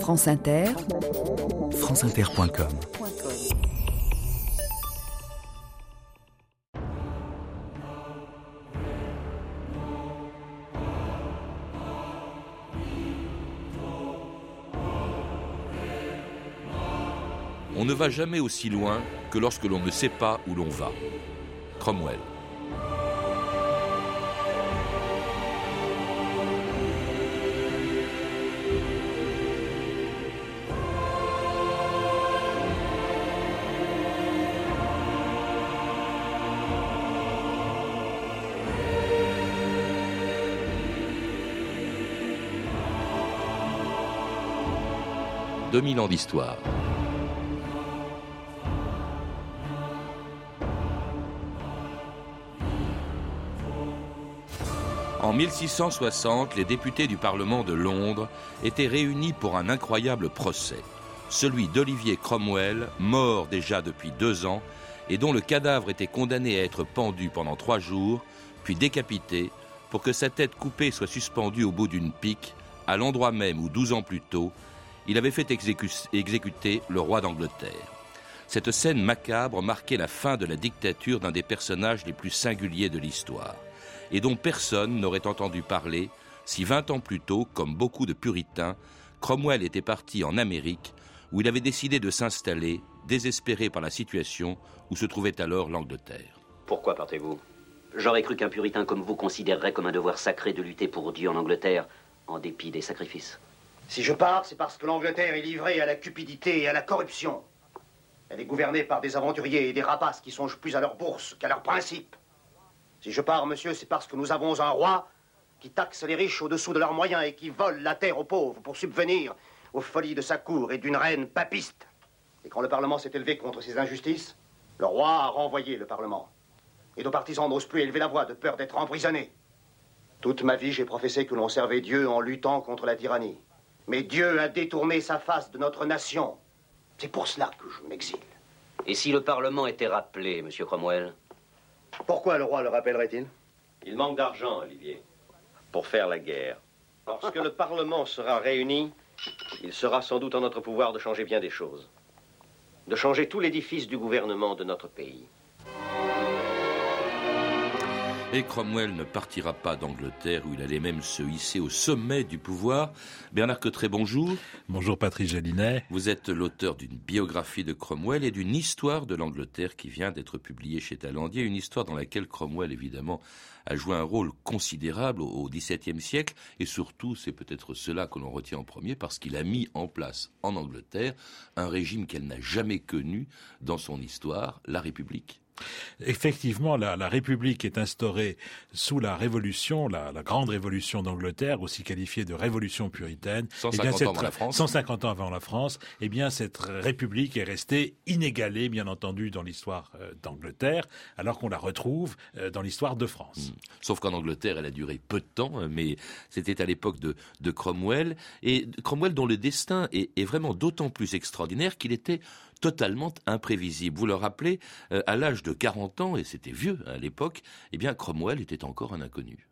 France Inter, franceinter.com On ne va jamais aussi loin que lorsque l'on ne sait pas où l'on va. Cromwell. « 2000 ans d'histoire. En 1660, les députés du Parlement de Londres étaient réunis pour un incroyable procès, celui d'Olivier Cromwell, mort déjà depuis deux ans, et dont le cadavre était condamné à être pendu pendant trois jours, puis décapité, pour que sa tête coupée soit suspendue au bout d'une pique, à l'endroit même où, douze ans plus tôt, il avait fait exécuter le roi d'Angleterre. Cette scène macabre marquait la fin de la dictature d'un des personnages les plus singuliers de l'histoire et dont personne n'aurait entendu parler si vingt ans plus tôt, comme beaucoup de puritains, Cromwell était parti en Amérique, où il avait décidé de s'installer, désespéré par la situation où se trouvait alors l'Angleterre. Pourquoi partez-vous? J'aurais cru qu'un puritain comme vous considérerait comme un devoir sacré de lutter pour Dieu en Angleterre, en dépit des sacrifices. Si je pars, c'est parce que l'Angleterre est livrée à la cupidité et à la corruption. Elle est gouvernée par des aventuriers et des rapaces qui songent plus à leur bourse qu'à leurs principes. Si je pars, monsieur, c'est parce que nous avons un roi qui taxe les riches au-dessous de leurs moyens et qui vole la terre aux pauvres pour subvenir aux folies de sa cour et d'une reine papiste. Et quand le Parlement s'est élevé contre ces injustices, le roi a renvoyé le Parlement. Et nos partisans n'osent plus élever la voix de peur d'être emprisonnés. Toute ma vie, j'ai professé que l'on servait Dieu en luttant contre la tyrannie. Mais Dieu a détourné sa face de notre nation. C'est pour cela que je m'exile. Et si le Parlement était rappelé, monsieur Cromwell? Pourquoi le roi le rappellerait-il? Il manque d'argent, Olivier, pour faire la guerre. Lorsque le Parlement sera réuni, il sera sans doute en notre pouvoir de changer bien des choses. De changer tout l'édifice du gouvernement de notre pays. Et Cromwell ne partira pas d'Angleterre où il allait même se hisser au sommet du pouvoir. Bernard Cotteret, bonjour. Bonjour Patrice Gélinet. Vous êtes l'auteur d'une biographie de Cromwell et d'une histoire de l'Angleterre qui vient d'être publiée chez Talandier. Une histoire dans laquelle Cromwell, évidemment, a joué un rôle considérable au XVIIe siècle. Et surtout, c'est peut-être cela que l'on retient en premier parce qu'il a mis en place en Angleterre un régime qu'elle n'a jamais connu dans son histoire, la République. Effectivement, la, République est instaurée sous la Révolution, la, grande Révolution d'Angleterre, aussi qualifiée de Révolution puritaine. 150 eh ans avant la France. 150 ans avant la France. Eh bien, cette République est restée inégalée, bien entendu, dans l'histoire euh, d'Angleterre, alors qu'on la retrouve euh, dans l'histoire de France. Hmm. Sauf qu'en Angleterre, elle a duré peu de temps, euh, mais c'était à l'époque de, Cromwell. Et Cromwell dont le destin est vraiment d'autant plus extraordinaire qu'il était totalement imprévisible. Vous le rappelez, euh, à l'âge de 40 ans, et c'était vieux à l'époque, eh bien Cromwell était encore un inconnu.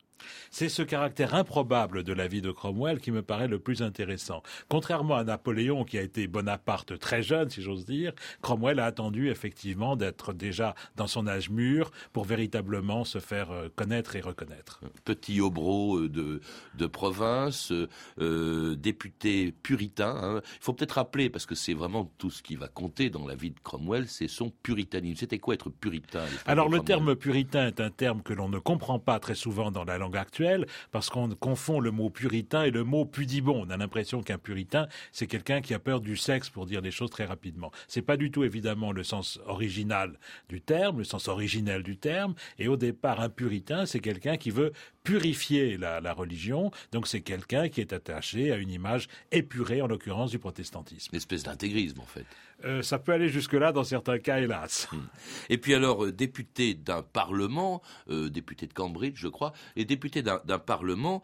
C'est ce caractère improbable de la vie de Cromwell qui me paraît le plus intéressant. Contrairement à Napoléon, qui a été Bonaparte très jeune, si j'ose dire, Cromwell a attendu effectivement d'être déjà dans son âge mûr pour véritablement se faire euh, connaître et reconnaître. Petit obro euh, de, de province, euh, député puritain. Hein. Il faut peut-être rappeler, parce que c'est vraiment tout ce qui va compter dans la vie de Cromwell, c'est son puritanisme. C'était quoi être puritain Alors le terme puritain est un terme que l'on ne comprend pas très souvent dans la langue actuelle, parce qu'on confond le mot puritain et le mot pudibon. On a l'impression qu'un puritain, c'est quelqu'un qui a peur du sexe, pour dire les choses très rapidement. C'est pas du tout évidemment le sens original du terme, le sens originel du terme. Et au départ, un puritain, c'est quelqu'un qui veut purifier la, religion. Donc c'est quelqu'un qui est attaché à une image épurée, en l'occurrence du protestantisme. Une espèce d'intégrisme, en fait. Euh, ça peut aller jusque-là dans certains cas, hélas. Hmm. Et puis alors, euh, député d'un parlement, euh, député de Cambridge, je crois, et député d'un parlement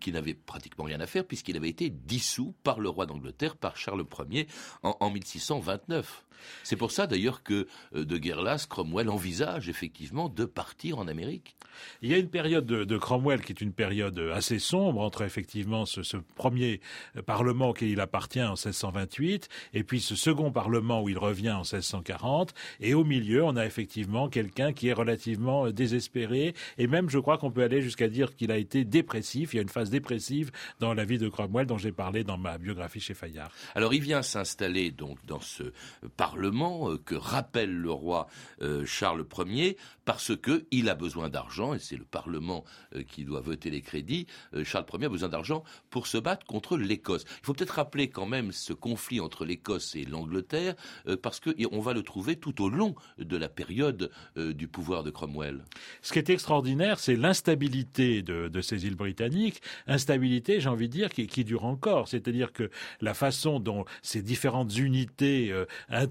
qui n'avait pratiquement rien à faire puisqu'il avait été dissous par le roi d'Angleterre, par Charles Ier, en, en 1629. C'est pour ça d'ailleurs que euh, de Guerlas, Cromwell envisage effectivement de partir en Amérique. Il y a une période de, Cromwell qui est une période assez sombre entre effectivement ce, premier euh, parlement auquel il appartient en 1628 et puis ce second parlement où il revient en 1640 et au milieu on a effectivement quelqu'un qui est relativement euh, désespéré et même je crois qu'on peut aller jusqu'à dire qu'il a été dépressif. Il y a une phase dépressive dans la vie de Cromwell dont j'ai parlé dans ma biographie chez Fayard. Alors il vient s'installer donc dans ce parlement euh, que rappelle le roi Charles Ier parce que il a besoin d'argent et c'est le Parlement euh, qui doit voter les crédits, euh, Charles Ier a besoin d'argent pour se battre contre l'Écosse. Il faut peut-être rappeler quand même ce conflit entre l'Écosse et l'Angleterre, euh, parce qu'on va le trouver tout au long de la période du pouvoir de Cromwell. Ce qui est extraordinaire, c'est l'instabilité de, ces îles britanniques, instabilité, j'ai envie de dire, qui, qui dure encore. C'est-à-dire que la façon dont ces différentes unités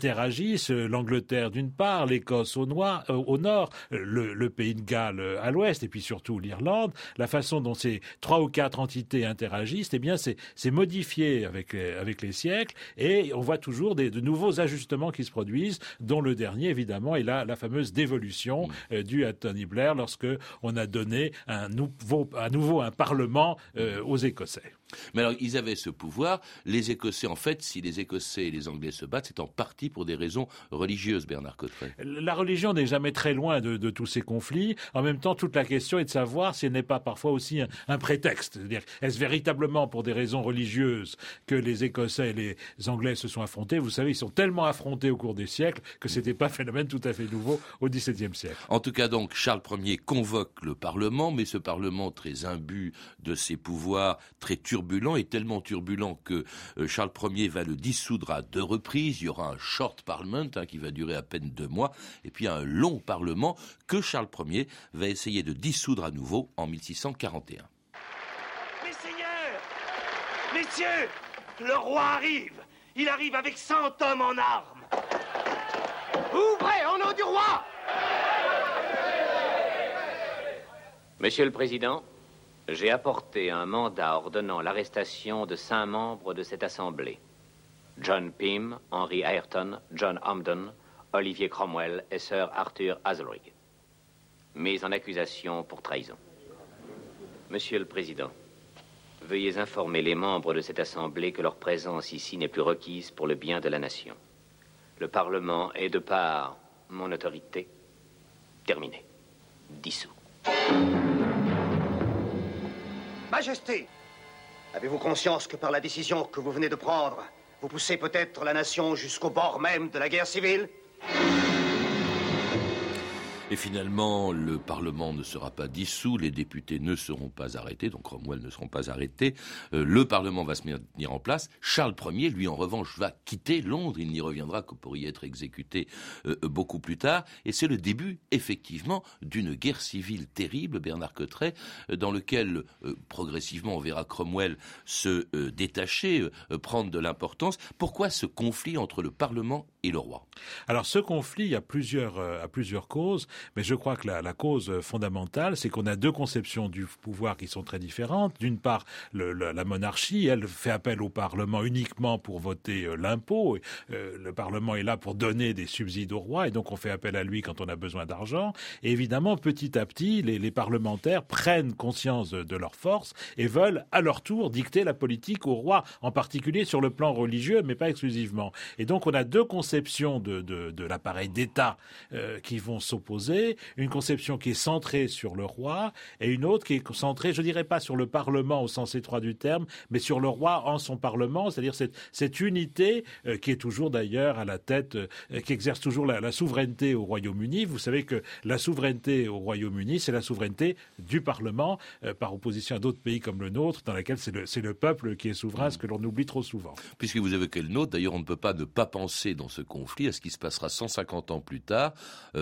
interagissent, l'Angleterre d'une part, l'Écosse au, au nord, le, le, pays de Galles à l'ouest, et puis surtout l'Irlande, la façon dont ces trois ou quatre entités interagissent, eh bien, c'est modifié avec les, avec les siècles, et on voit toujours des, de nouveaux ajustements qui se produisent, dont le dernier, évidemment, est la, la fameuse dévolution mm. euh, due à Tony Blair lorsque on a donné un nouveau, à nouveau un parlement euh, aux Écossais. Mais alors, ils avaient ce pouvoir. Les Écossais, en fait, si les Écossais et les Anglais se battent, c'est en partie pour des raisons religieuses, Bernard Cotteret. La religion n'est jamais très loin de, de, tous ces conflits. En même temps, toute la question est de savoir si elle n'est pas parfois aussi un, prétexte. C'est-à-dire, est-ce véritablement pour des raisons religieuses que les Écossais et les Anglais se sont affrontés? Vous savez, ils sont tellement affrontés au cours des siècles que c'était pas un phénomène tout à fait nouveau au XVIIe siècle. En tout cas, donc, Charles Ier convoque le Parlement, mais ce Parlement très imbu de ses pouvoirs, très turbulents, turbulent et tellement turbulent que euh, Charles Ier va le dissoudre à deux reprises. Il y aura un short parliament hein, qui va durer à peine deux mois, et puis un long parlement que Charles Ier va essayer de dissoudre à nouveau en 1641. Messeigneurs, messieurs, le roi arrive. Il arrive avec 100 hommes en armes. Ouvrez au nom du roi Monsieur le Président, j'ai apporté un mandat ordonnant l'arrestation de cinq membres de cette Assemblée. John Pym, Henry Ayrton, John Hamden, Olivier Cromwell et Sir Arthur Hazelrig. Mis en accusation pour trahison. Monsieur le Président, veuillez informer les membres de cette Assemblée que leur présence ici n'est plus requise pour le bien de la nation. Le Parlement est, de par mon autorité, terminé, dissous. Majesté, avez-vous conscience que par la décision que vous venez de prendre, vous poussez peut-être la nation jusqu'au bord même de la guerre civile? Et finalement, le Parlement ne sera pas dissous, les députés ne seront pas arrêtés, donc Cromwell ne seront pas arrêtés. Euh, le Parlement va se mettre en place. Charles Ier, lui, en revanche, va quitter Londres. Il n'y reviendra que pour y être exécuté euh, beaucoup plus tard. Et c'est le début, effectivement, d'une guerre civile terrible, Bernard Cotteret, euh, dans lequel, progressivement, on verra Cromwell se détacher, prendre de l'importance. Pourquoi ce conflit entre le Parlement le roi Alors, ce conflit a plusieurs, a plusieurs causes. Mais je crois que la, cause fondamentale, c'est qu'on a deux conceptions du pouvoir qui sont très différentes. D'une part, la monarchie, elle fait appel au Parlement uniquement pour voter euh, l'impôt. Euh, le Parlement est là pour donner des subsides au roi, et donc on fait appel à lui quand on a besoin d'argent. Évidemment, petit à petit, les, parlementaires prennent conscience de, leur force et veulent à leur tour dicter la politique au roi, en particulier sur le plan religieux, mais pas exclusivement. Et donc on a deux conceptions de, l'appareil d'État euh, qui vont s'opposer une conception qui est centrée sur le roi et une autre qui est centrée, je dirais pas sur le Parlement au sens étroit du terme, mais sur le roi en son Parlement, c'est-à-dire cette, cette unité euh, qui est toujours d'ailleurs à la tête, euh, qui exerce toujours la, souveraineté au Royaume-Uni. Vous savez que la souveraineté au Royaume-Uni, c'est la souveraineté du Parlement, par opposition à d'autres pays comme le nôtre, dans lesquels c'est le, le, peuple qui est souverain, ce que l'on oublie trop souvent. Puisque vous évoquez le nôtre, d'ailleurs, on ne peut pas ne pas penser dans ce conflit à ce qui se passera 150 ans plus tard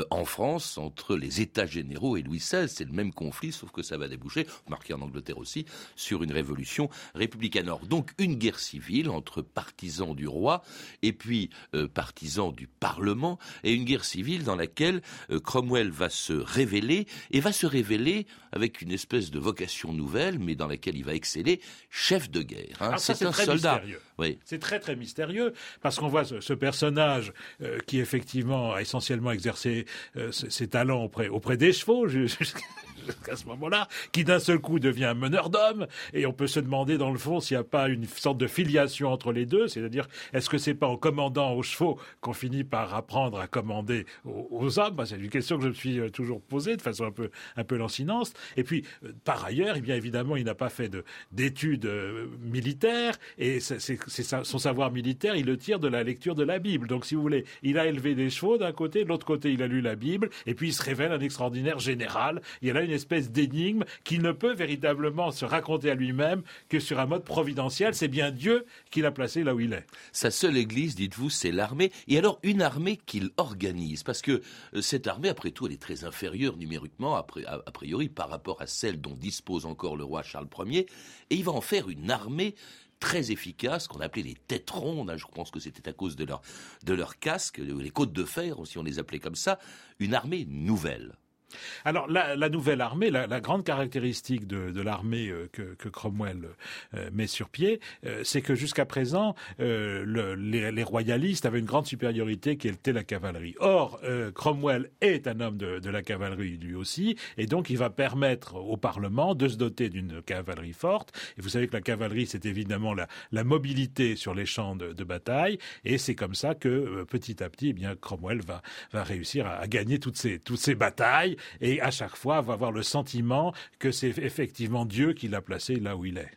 en France entre les États généraux et Louis XVI. C'est le même conflit, sauf que ça va déboucher, marqué en Angleterre aussi, sur une révolution républicaine. Or, donc une guerre civile entre partisans du roi et puis euh, partisans du Parlement, et une guerre civile dans laquelle euh, Cromwell va se révéler, et va se révéler avec une espèce de vocation nouvelle, mais dans laquelle il va exceller, chef de guerre. Hein. C'est un soldat. Oui. C'est très très mystérieux parce qu'on voit ce, personnage euh, qui effectivement a essentiellement exercé euh, ses, talents auprès, auprès des chevaux à ce moment-là, qui d'un seul coup devient un meneur d'hommes, et on peut se demander dans le fond s'il n'y a pas une sorte de filiation entre les deux, c'est-à-dire est-ce que c'est pas en commandant aux chevaux qu'on finit par apprendre à commander aux, hommes? Bah, C'est une question que je me suis euh, toujours posée de façon un peu un peu lancinante. Et puis par ailleurs, eh bien évidemment, il n'a pas fait d'études militaires, et son savoir militaire, il le tire de la lecture de la Bible. Donc si vous voulez, il a élevé des chevaux d'un côté, de l'autre côté, il a lu la Bible, et puis il se révèle un extraordinaire général. Il y a une espèce d'énigme qu'il ne peut véritablement se raconter à lui-même que sur un mode providentiel. C'est bien Dieu qui l'a placé là où il est. Sa seule église, dites-vous, c'est l'armée. Et alors une armée qu'il organise, parce que euh, cette armée, après tout, elle est très inférieure numériquement, a priori, par rapport à celle dont dispose encore le roi Charles Ier. Et il va en faire une armée très efficace, qu'on appelait les têtes rondes, hein, je pense que c'était à cause de leur, de leur casque, les côtes de fer, si on les appelait comme ça, une armée nouvelle. Alors la, nouvelle armée, la, grande caractéristique de, l'armée euh, que, Cromwell euh, met sur pied, euh, c'est que jusqu'à présent, les, royalistes avaient une grande supériorité qui était la cavalerie. Or, Cromwell est un homme de, la cavalerie lui aussi, et donc il va permettre au Parlement de se doter d'une cavalerie forte. Et vous savez que la cavalerie, c'est évidemment la, mobilité sur les champs de, bataille, et c'est comme ça que petit à petit, eh bien Cromwell va, réussir à, gagner toutes toutes ces batailles et à chaque fois va avoir le sentiment que c'est effectivement Dieu qui l'a placé là où il est.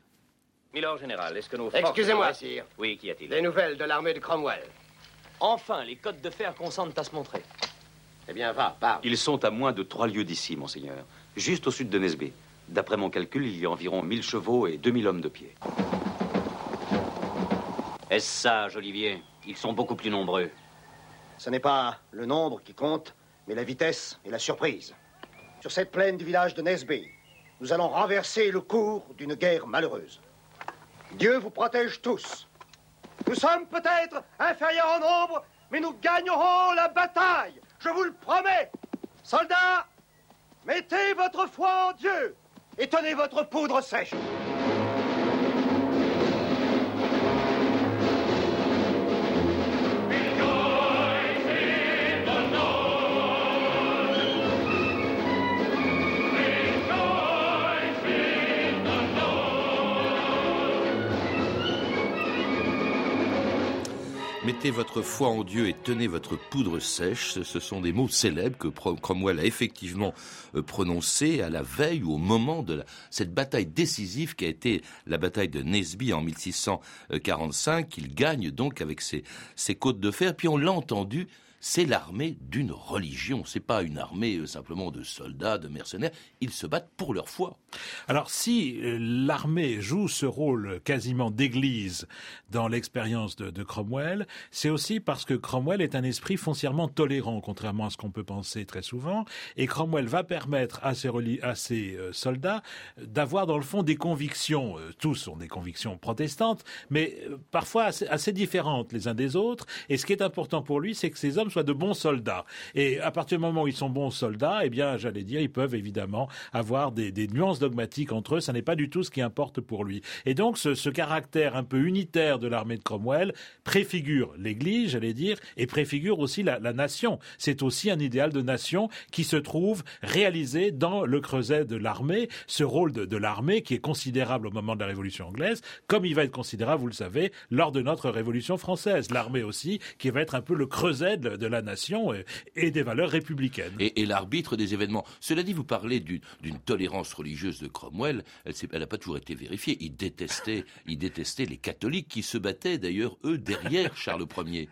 Milord Général, est-ce que nos Excusez-moi, sire. Oui, qu'y a-t-il Des nouvelles de l'armée de Cromwell. Enfin, les côtes de fer consentent à se montrer. Eh bien, va, parle. Ils sont à moins de trois lieues d'ici, monseigneur. Juste au sud de Nesby. D'après mon calcul, il y a environ 1000 chevaux et 2000 hommes de pied. Est-ce sage, Olivier? Ils sont beaucoup plus nombreux. Ce n'est pas le nombre qui compte, mais la vitesse et la surprise. Sur cette plaine du village de Nesby, nous allons renverser le cours d'une guerre malheureuse. Dieu vous protège tous. Nous sommes peut-être inférieurs en nombre, mais nous gagnerons la bataille. Je vous le promets. Soldats, mettez votre foi en Dieu et tenez votre poudre sèche. Mettez votre foi en Dieu et tenez votre poudre sèche. Ce sont des mots célèbres que Cromwell a effectivement euh, prononcés à la veille ou au moment de cette bataille décisive qui a été la bataille de Nesby en 1645, qu'il gagne donc avec ses, ses côtes de fer. Puis on l'a entendu c'est l'armée d'une religion. C'est pas une armée euh, simplement de soldats, de mercenaires. Ils se battent pour leur foi. Alors, si euh, l'armée joue ce rôle quasiment d'église dans l'expérience de, Cromwell, c'est aussi parce que Cromwell est un esprit foncièrement tolérant, contrairement à ce qu'on peut penser très souvent. Et Cromwell va permettre à ses, euh, soldats d'avoir dans le fond des convictions. tous ont des convictions protestantes, mais parfois assez, assez différentes les uns des autres. Et ce qui est important pour lui, c'est que ces hommes soient de bons soldats. Et à partir du moment où ils sont bons soldats, eh bien, j'allais dire, ils peuvent évidemment avoir des, nuances dogmatiques entre eux. Ça n'est pas du tout ce qui importe pour lui. Et donc, ce, caractère un peu unitaire de l'armée de Cromwell préfigure l'Église, j'allais dire, et préfigure aussi la, nation. C'est aussi un idéal de nation qui se trouve réalisé dans le creuset de l'armée, ce rôle de, de l'armée qui est considérable au moment de la Révolution anglaise, comme il va être considérable, vous le savez, lors de notre Révolution française. L'armée aussi, qui va être un peu le creuset de, de la nation et, des valeurs républicaines. Et, l'arbitre des événements. Cela dit, vous parlez d'une tolérance religieuse de Cromwell, elle n'a pas toujours été vérifiée. Il détestait, il détestait les catholiques qui se battaient d'ailleurs, eux, derrière Charles Ier.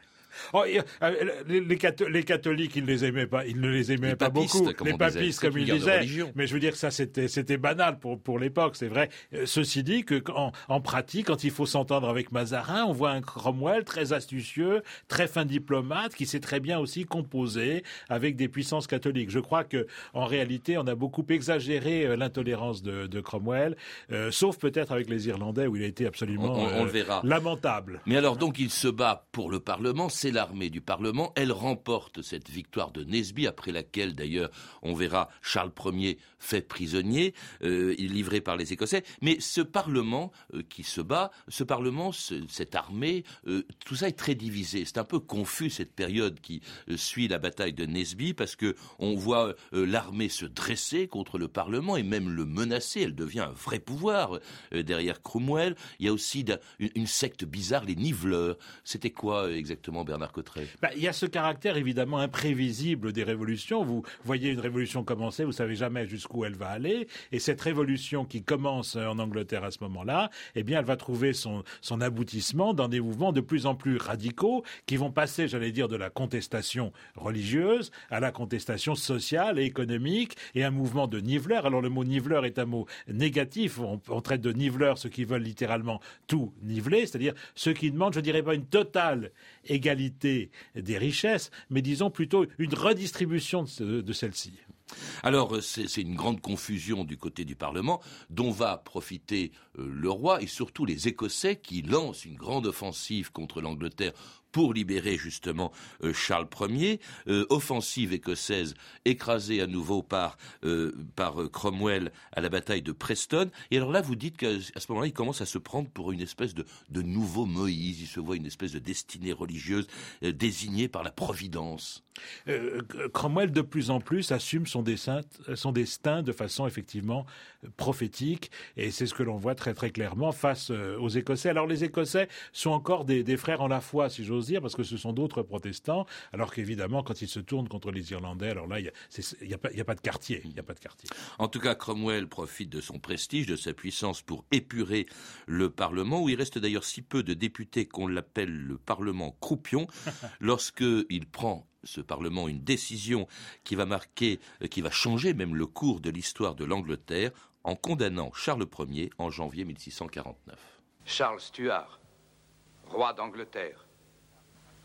Oh, euh, les, catholiques, ils les aimaient pas, ils ne les aimaient pas beaucoup. Les papistes, comme ils disaient. Mais je veux dire, ça, c'était, c'était banal pour pour l'époque, c'est vrai. Euh, ceci dit, que en, en pratique, quand il faut s'entendre avec Mazarin, on voit un Cromwell très astucieux, très fin diplomate, qui sait très bien aussi composer avec des puissances catholiques. Je crois que en réalité, on a beaucoup exagéré euh, l'intolérance de, de, Cromwell, sauf peut-être avec les Irlandais où il a été absolument on, le verra. lamentable. Mais alors donc, il se bat pour le Parlement. C'est l'armée du Parlement. Elle remporte cette victoire de Nesby, après laquelle d'ailleurs on verra Charles Ier fait prisonnier, euh, livré par les Écossais. Mais ce Parlement euh, qui se bat, ce Parlement, cette armée, euh, tout ça est très divisé. C'est un peu confus cette période qui suit la bataille de Nesby parce que on voit l'armée se dresser contre le Parlement et même le menacer. Elle devient un vrai pouvoir derrière Cromwell. Il y a aussi une, secte bizarre, les niveleurs. C'était quoi exactement, Bernard Cotteret bah, Il y a ce caractère évidemment imprévisible des révolutions. Vous voyez une révolution commencer, vous savez jamais jusqu'où elle va aller. Et cette révolution qui commence en Angleterre à ce moment-là, eh bien, elle va trouver son, aboutissement dans des mouvements de plus en plus radicaux qui vont passer, j'allais dire, de la contestation religieuse à la contestation sociale et économique et un mouvement de niveleurs. Alors le mot niveleur est un mot négatif. On, on traite de niveleurs ceux qui veulent littéralement tout niveler, c'est-à-dire ceux qui demandent, je dirais pas une totale égalité des richesses, mais disons plutôt une redistribution de, de celles-ci. Alors, c'est une grande confusion du côté du Parlement, dont va profiter euh, le roi et surtout les Écossais qui lancent une grande offensive contre l'Angleterre pour libérer justement euh, Charles Ier, euh, offensive écossaise écrasée à nouveau par, euh, par Cromwell à la bataille de Preston. Et alors là, vous dites qu'à ce moment-là, il commence à se prendre pour une espèce de, de nouveau Moïse. Il se voit une espèce de destinée religieuse désignée par la Providence. Cromwell, de plus en plus, assume son, destin de façon effectivement prophétique. Et c'est ce que l'on voit très très clairement face aux Écossais. Alors les Écossais sont encore des, des frères en la foi, si j'ose dire, parce que ce sont d'autres protestants, alors qu'évidemment, quand ils se tournent contre les Irlandais, alors là, il n'y a, a, pas de quartier. Il a pas de quartier. En tout cas, Cromwell profite de son prestige, de sa puissance pour épurer le Parlement, où il reste d'ailleurs si peu de députés qu'on l'appelle le Parlement croupion, lorsqu'il prend ce Parlement une décision qui va marquer, euh, qui va changer même le cours de l'histoire de l'Angleterre en condamnant Charles Ier en janvier 1649. Charles Stuart, roi d'Angleterre,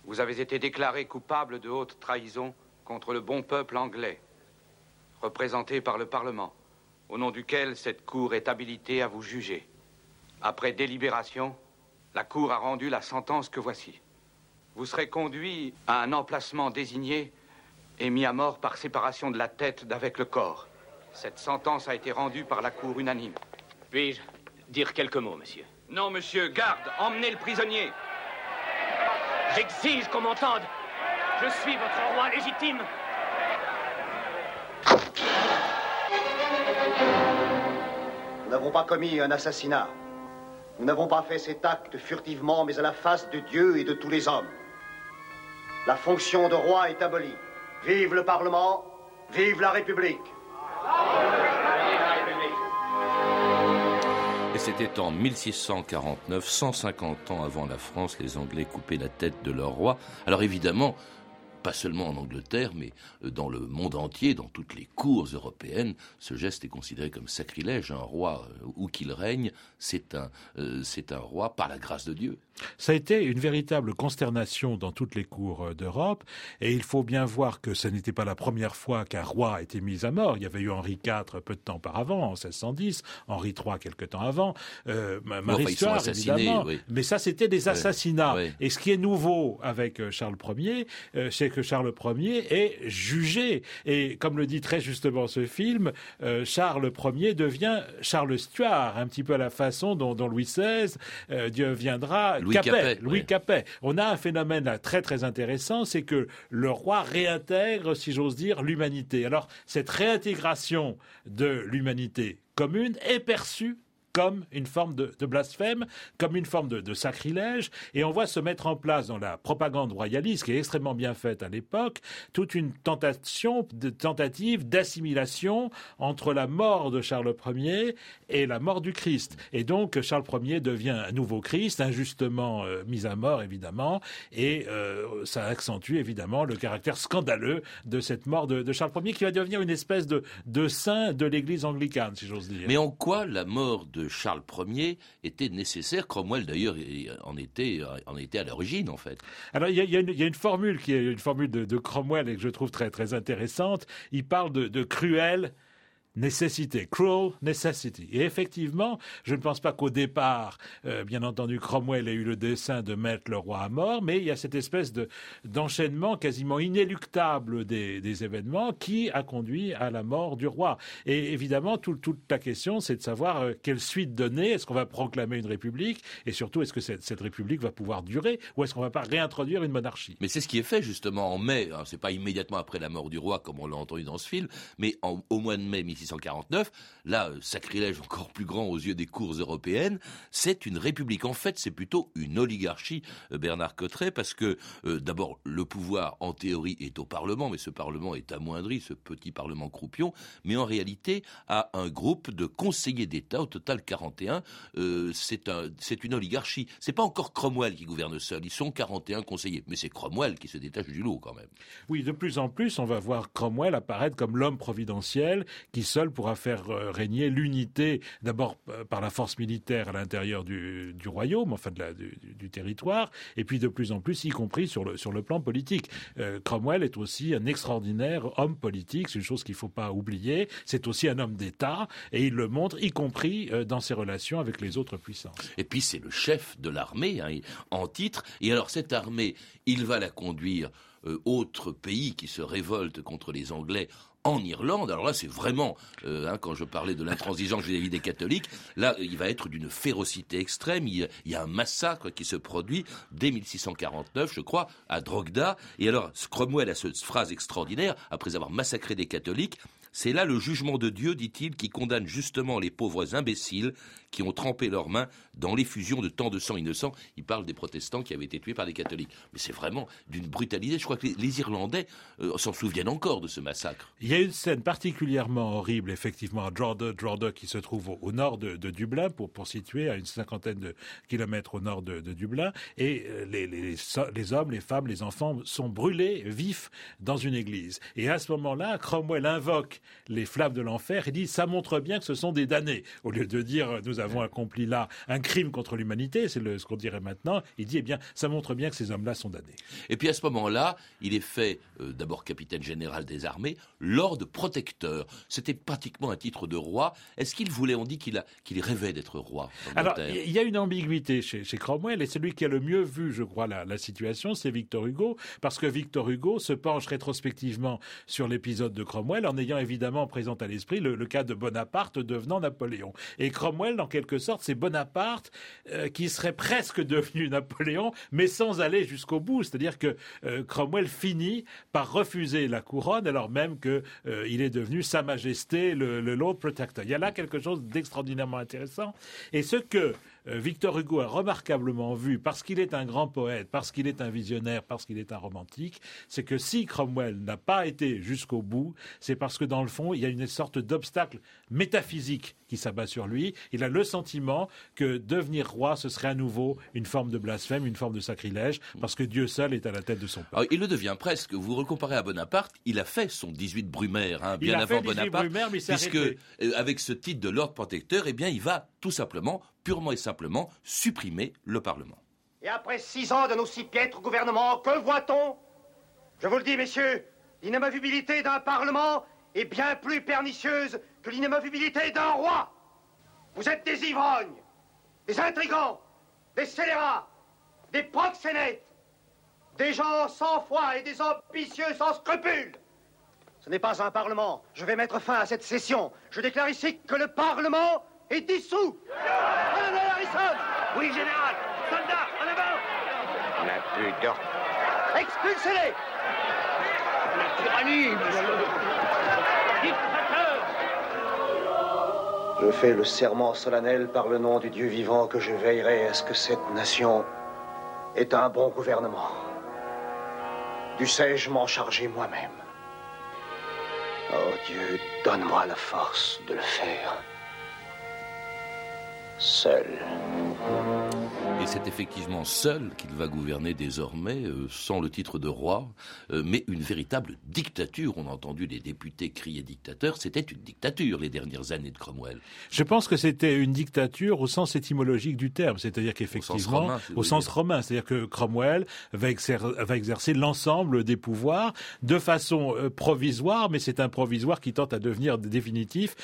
vous avez été déclaré coupable de haute trahison contre le bon peuple anglais, représenté par le Parlement, au nom duquel cette Cour est habilitée à vous juger. Après délibération, la Cour a rendu la sentence que voici. Vous serez conduit à un emplacement désigné et mis à mort par séparation de la tête d'avec le corps. Cette sentence a été rendue par la Cour unanime. Puis-je dire quelques mots, monsieur? Non, monsieur, garde, emmenez le prisonnier. J'exige qu'on m'entende. Je suis votre roi légitime. Nous n'avons pas commis un assassinat. Nous n'avons pas fait cet acte furtivement, mais à la face de Dieu et de tous les hommes. La fonction de roi est abolie. Vive le Parlement, vive la République. Et c'était en 1649, 150 ans avant la France, les Anglais coupaient la tête de leur roi. Alors évidemment, pas seulement en Angleterre, mais euh, dans le monde entier, dans toutes les cours européennes, ce geste est considéré comme sacrilège. Un roi, euh, où qu'il règne, c'est un, euh, c'est un roi par la grâce de Dieu. Ça a été une véritable consternation dans toutes les cours d'Europe, et il faut bien voir que ce n'était pas la première fois qu'un roi a été mis à mort. Il y avait eu Henri IV peu de temps auparavant, en 1610, Henri III quelque temps avant, euh, Marie Stuart, évidemment. Mais ça, c'était des assassinats. Et ce qui est nouveau avec Charles Ier, c'est que Charles Ier est jugé. Et comme le dit très justement ce film, euh, Charles Ier devient Charles Stuart, un petit peu à la façon dont, Louis XVI euh, deviendra Louis Capet. Louis Capet. On a un phénomène très très intéressant, c'est que le roi réintègre, si j'ose dire, l'humanité. Alors cette réintégration de l'humanité commune est perçue comme une forme de, blasphème, comme une forme de, sacrilège, et on voit se mettre en place dans la propagande royaliste, qui est extrêmement bien faite à l'époque, toute une tentation, de tentative d'assimilation entre la mort de Charles Ier et la mort du Christ. Et donc Charles Ier devient un nouveau Christ, injustement euh, mis à mort évidemment, et euh, ça accentue évidemment le caractère scandaleux de cette mort de, Charles Ier, qui va devenir une espèce de, de saint de l'Église anglicane, si j'ose dire. Mais en quoi la mort de Charles Ier était nécessaire. Cromwell, d'ailleurs, en était, en était à l'origine, en fait. Alors, il y, a, une formule qui est une formule de, Cromwell et que je trouve très, très intéressante. Il parle de, de cruel nécessité, cruel necessity. Et effectivement, je ne pense pas qu'au départ, euh, bien entendu, Cromwell ait eu le dessein de mettre le roi à mort, mais il y a cette espèce de d'enchaînement quasiment inéluctable des, événements qui a conduit à la mort du roi. Et évidemment, toute la question, c'est de savoir euh, quelle suite donner. Est-ce qu'on va proclamer une république? Et surtout, est-ce que cette, république va pouvoir durer? Ou est-ce qu'on va pas réintroduire une monarchie? Mais c'est ce qui est fait justement en mai. C'est pas immédiatement après la mort du roi, comme on l'a entendu dans ce film, mais au mois de mai 1649, là, euh, sacrilège encore plus grand aux yeux des cours européennes, c'est une république. En fait, c'est plutôt une oligarchie, euh, Bernard Cotteret, parce que euh, d'abord, le pouvoir, en théorie, est au Parlement, mais ce Parlement est amoindri, ce petit Parlement croupion, mais en réalité, à un groupe de conseillers d'État, au total 41, c'est un, c'est une oligarchie. C'est pas encore Cromwell qui gouverne seul, ils sont 41 conseillers, mais c'est Cromwell qui se détache du lot quand même. Oui, de plus en plus, on va voir Cromwell apparaître comme l'homme providentiel qui seul pourra faire euh, régner l'unité, d'abord euh, par la force militaire à l'intérieur du, royaume, enfin du, territoire, et puis de plus en plus, y compris sur le, plan politique. Euh, Cromwell est aussi un extraordinaire homme politique, c'est une chose qu'il ne faut pas oublier. C'est aussi un homme d'État, et il le montre, y compris dans ses relations avec les autres puissances. Et puis c'est le chef de l'armée, hein, en titre, et alors cette armée, il va la conduire autre pays qui se révolte contre les Anglais en Irlande. Alors là, c'est vraiment, euh, hein, quand je parlais de l'intransigeance vis-à-vis des catholiques, là, il va être d'une férocité extrême. Il y, a, un massacre qui se produit dès 1649, je crois, à Drogda. Et alors, Cromwell a cette phrase extraordinaire, après avoir massacré des catholiques, c'est là le jugement de Dieu, dit-il, qui condamne justement les pauvres imbéciles qui ont trempé leurs mains dans l'effusion de tant de sang innocent. Il parle des protestants qui avaient été tués par des catholiques. Mais c'est vraiment d'une brutalité. Je crois que les, Irlandais euh, s'en souviennent encore de ce massacre. Il y a une scène particulièrement horrible, effectivement, à Drogheda, qui se trouve au, nord de, Dublin, pour, situer à une cinquantaine de kilomètres au nord de, Dublin. Et euh, les, les, hommes, les femmes, les enfants sont brûlés vifs dans une église. Et à ce moment-là, Cromwell invoque les flammes de l'enfer et dit ça montre bien que ce sont des damnés. Au lieu de dire nous avons accompli là un crime contre l'humanité, c'est ce qu'on dirait maintenant, il dit eh bien ça montre bien que ces hommes-là sont damnés. Et puis à ce moment-là, il est fait euh, d'abord capitaine général des armées, lord protecteur. C'était pratiquement un titre de roi. Est-ce qu'il voulait, on dit qu'il qu'il rêvait d'être roi Alors il y a une ambiguïté chez, Cromwell et celui qui a le mieux vu, je crois, la, la situation, c'est Victor Hugo, parce que Victor Hugo se penche rétrospectivement sur l'épisode de Cromwell en ayant évidemment évidemment présente à l'esprit le, cas de Bonaparte devenant Napoléon. Et Cromwell, en quelque sorte, c'est Bonaparte euh, qui serait presque devenu Napoléon, mais sans aller jusqu'au bout. C'est-à-dire que euh, Cromwell finit par refuser la couronne, alors même qu'il euh, est devenu Sa Majesté le, le Lord Protector. Il y a là quelque chose d'extraordinairement intéressant. Et ce que Victor Hugo a remarquablement vu, parce qu'il est un grand poète, parce qu'il est un visionnaire, parce qu'il est un romantique, c'est que si Cromwell n'a pas été jusqu'au bout, c'est parce que dans le fond, il y a une sorte d'obstacle métaphysique qui s'abat sur lui. Il a le sentiment que devenir roi, ce serait à nouveau une forme de blasphème, une forme de sacrilège, parce que Dieu seul est à la tête de son peuple. il le devient presque. Vous le comparez à Bonaparte, il a fait son 18 Brumaire, hein, bien avant Bonaparte, puisque euh, avec ce titre de Lord Protecteur, eh bien, il va tout simplement, purement et simplement, supprimer le Parlement. Et après six ans de nos si piètres gouvernements, que voit-on? Je vous le dis, messieurs, l'inamovibilité d'un Parlement est bien plus pernicieuse que l'inamovibilité d'un roi. Vous êtes des ivrognes, des intrigants, des scélérats, des proxénètes, des gens sans foi et des ambitieux sans scrupules. Ce n'est pas un Parlement. Je vais mettre fin à cette session. Je déclare ici que le Parlement est dissous. Colonel Harrison Oui, général. Soldats, en avant On n'a plus d'ordre. Expulsez-les La tyrannie, monsieur Je fais le serment solennel par le nom du Dieu vivant que je veillerai à ce que cette nation ait un bon gouvernement. Dussé-je m'en charger moi-même? Oh Dieu, donne-moi la force de le faire. Seul. Et c'est effectivement seul qu'il va gouverner désormais, euh, sans le titre de roi, euh, mais une véritable dictature. On a entendu les députés crier dictateur. C'était une dictature les dernières années de Cromwell. Je pense que c'était une dictature au sens étymologique du terme, c'est-à-dire qu'effectivement, au sens romain, c'est-à-dire que Cromwell va, exercer l'ensemble des pouvoirs de façon euh, provisoire, mais c'est un provisoire qui tente à devenir définitif,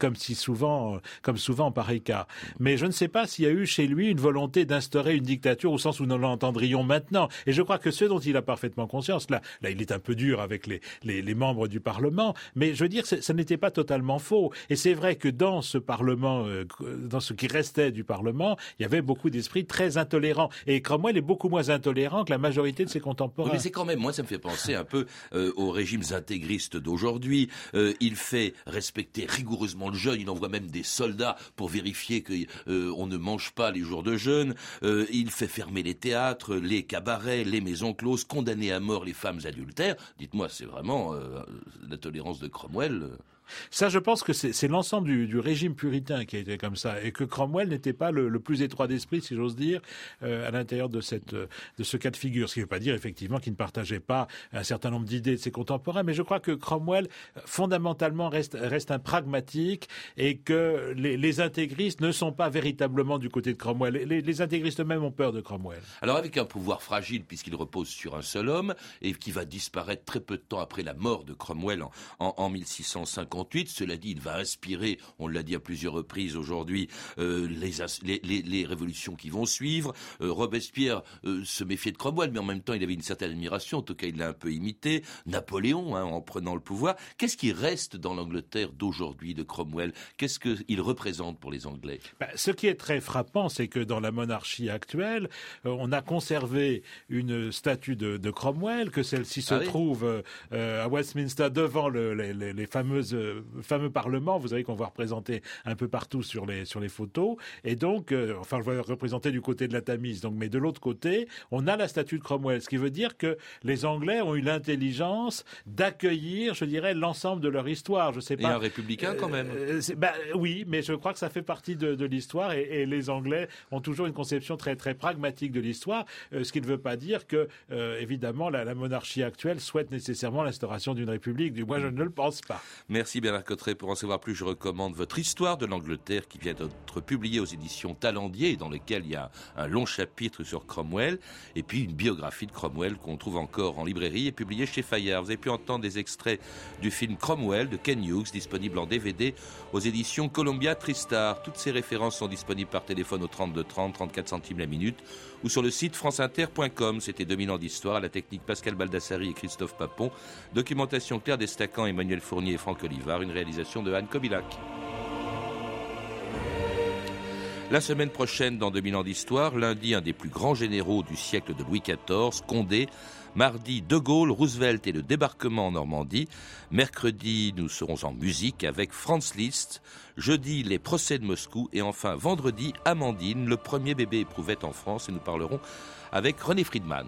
comme si souvent, comme souvent en pareil cas. Mais je ne sais pas s'il y a eu chez lui une volonté d'instaurer une dictature au sens où nous l'entendrions maintenant. Et je crois que ce dont il a parfaitement conscience, là, là il est un peu dur avec les, les, membres du Parlement, mais je veux dire, ça n'était pas totalement faux. Et c'est vrai que dans ce Parlement, euh, dans ce qui restait du Parlement, il y avait beaucoup d'esprits très intolérants. Et Cromwell est beaucoup moins intolérant que la majorité de ses contemporains. Mais c'est quand même, moi, ça me fait penser un peu euh, aux régimes intégristes d'aujourd'hui. Euh, il fait respecter rigoureusement le jeûne. Il envoie même des soldats pour vérifier qu'on ne mange pas les jours de jeûne. Euh, il fait fermer les théâtres, les cabarets, les maisons closes, condamner à mort les femmes adultères. Dites-moi, c'est vraiment euh, la tolérance de Cromwell ça, je pense que c'est l'ensemble du, régime puritain qui a été comme ça, et que Cromwell n'était pas le, plus étroit d'esprit, si j'ose dire, euh, à l'intérieur de, de ce cas de figure. Ce qui ne veut pas dire, effectivement, qu'il ne partageait pas un certain nombre d'idées de ses contemporains, mais je crois que Cromwell, fondamentalement, reste, reste un pragmatique, et que les, intégristes ne sont pas véritablement du côté de Cromwell. Les, intégristes eux-mêmes ont peur de Cromwell. Alors, avec un pouvoir fragile, puisqu'il repose sur un seul homme, et qui va disparaître très peu de temps après la mort de Cromwell en 1650, cela dit, il va inspirer, on l'a dit à plusieurs reprises aujourd'hui, euh, les, les, les, révolutions qui vont suivre. Euh, Robespierre euh, se méfiait de Cromwell, mais en même temps, il avait une certaine admiration. En tout cas, il l'a un peu imité. Napoléon, hein, en prenant le pouvoir. Qu'est-ce qui reste dans l'Angleterre d'aujourd'hui de Cromwell? Qu'est-ce qu'il représente pour les Anglais? Ben, Ce qui est très frappant, c'est que dans la monarchie actuelle, on a conservé une statue de, de Cromwell, que celle-ci se ah oui trouve à Westminster devant le, les, les, fameuses fameux Parlement, vous savez qu'on voit représenter un peu partout sur les, sur les photos. Et donc, euh, enfin, on voit représenter du côté de la Tamise. Donc, mais de l'autre côté, on a la statue de Cromwell, ce qui veut dire que les Anglais ont eu l'intelligence d'accueillir, je dirais, l'ensemble de leur histoire. Je sais pas. Et un républicain quand même. Euh, bah, oui, mais je crois que ça fait partie de, de l'histoire et, et, les Anglais ont toujours une conception très très pragmatique de l'histoire, euh, ce qui ne veut pas dire que, euh, évidemment, la, la, monarchie actuelle souhaite nécessairement l'instauration d'une république. Du moins, je ne le pense pas. Merci Bernard Cotteret. Pour en savoir plus, je recommande votre histoire de l'Angleterre qui vient d'être publiée aux éditions Talendier, dans lequel il y a un long chapitre sur Cromwell, et puis une biographie de Cromwell qu'on trouve encore en librairie et publiée chez Fayard. Vous avez pu entendre des extraits du film Cromwell de Ken Hughes, disponible en DVD aux éditions Columbia Tristar. Toutes ces références sont disponibles par téléphone au 32 30, 34 centimes la minute, ou sur le site franceinter.com. C'était 2000 ans d'histoire, la technique Pascal Baldassari et Christophe Papon, documentation Claire Destacan, Emmanuel Fournier et Franck Une réalisation de Anne Kobilac. La semaine prochaine, dans 2000 ans d'histoire, lundi, un des plus grands généraux du siècle de Louis XIV, Condé, Mardi, De Gaulle, Roosevelt et le débarquement en Normandie. Mercredi, nous serons en musique avec Franz Liszt. Jeudi, les procès de Moscou. Et enfin, vendredi, Amandine, le premier bébé éprouvette en France. Et nous parlerons avec René Friedman.